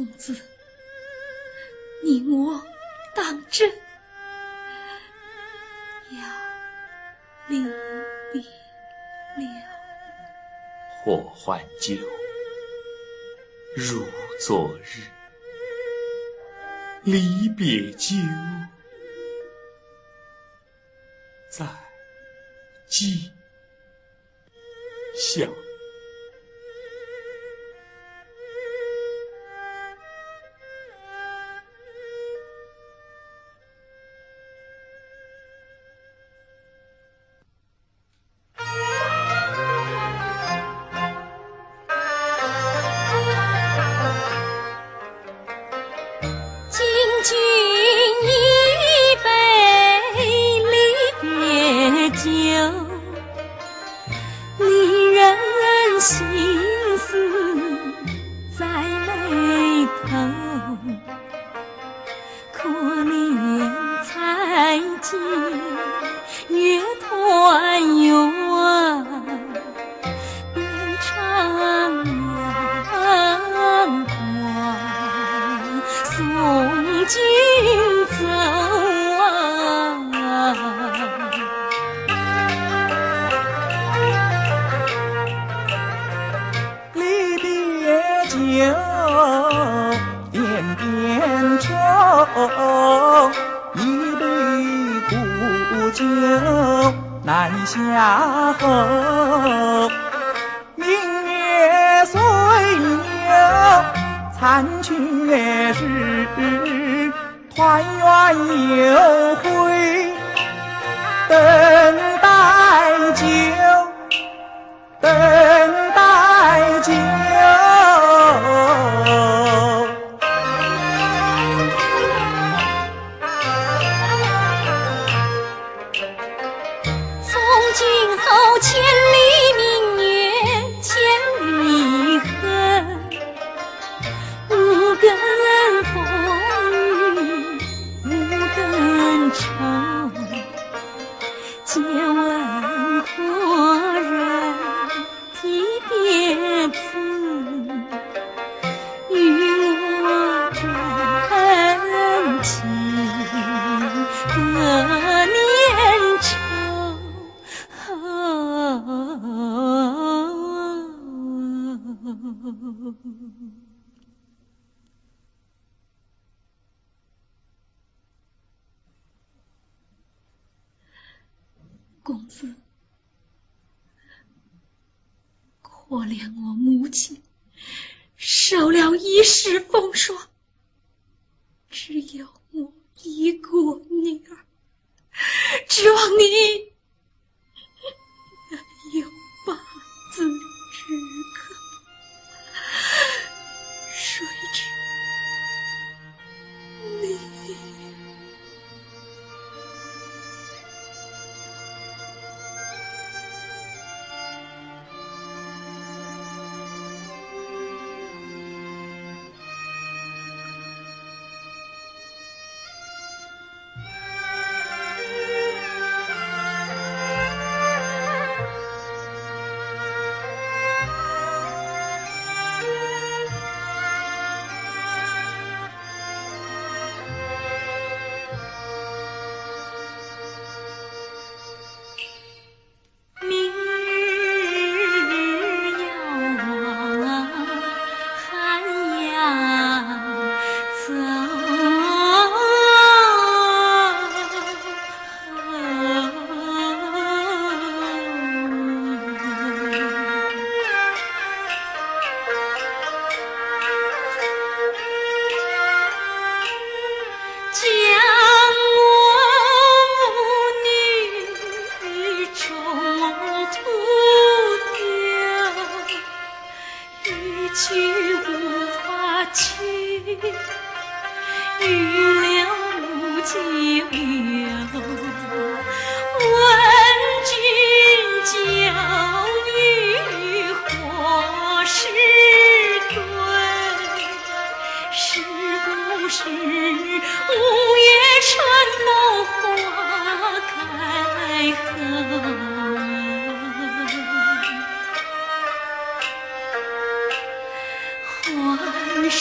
公子，你我当真要离别了？祸患旧，如昨日；离别久，再今宵。苦。下河明月随流残缺是团圆又公子，可怜我母亲受了一世风霜，只有我一个女儿，指望你有八字之可，谁知你。去无法去，欲了无计了。问君酒与何时归？是不是五月春风花开后？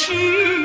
去。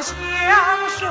相守。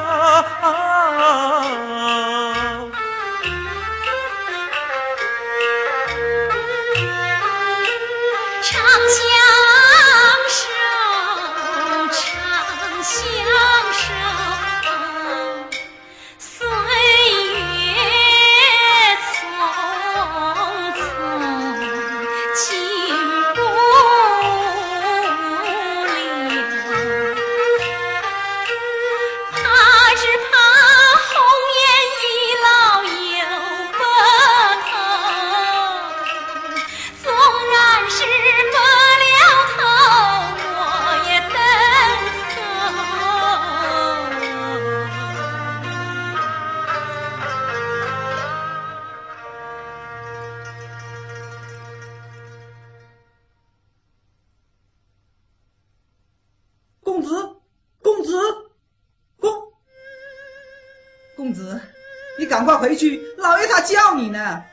赶快回去，老爷他叫你呢。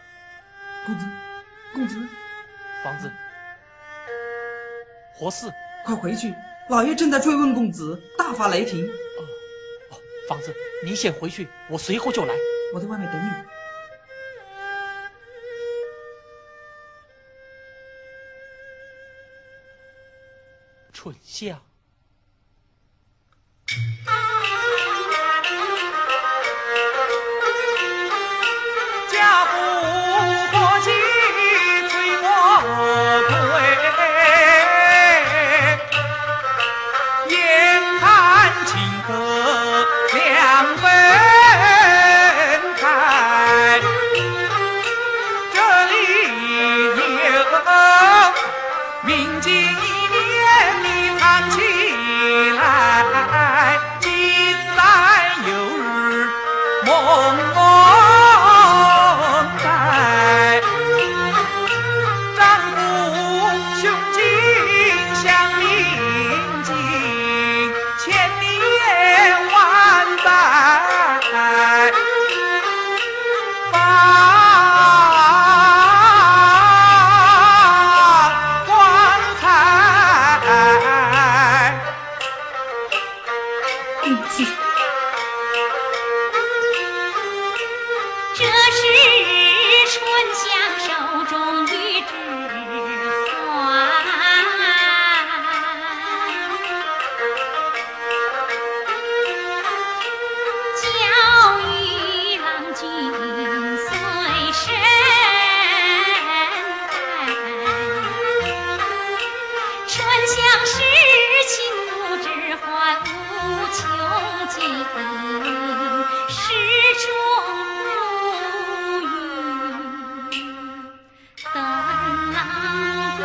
公子，公子，房子，活四，快回去，老爷正在追问公子，大发雷霆。哦，哦，房子，您先回去，我随后就来。我在外面等你。春香。明镜一面，你藏起来，今来有日梦梦在，丈夫雄心向明镜，千里。尽，始终如云当归。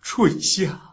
春夏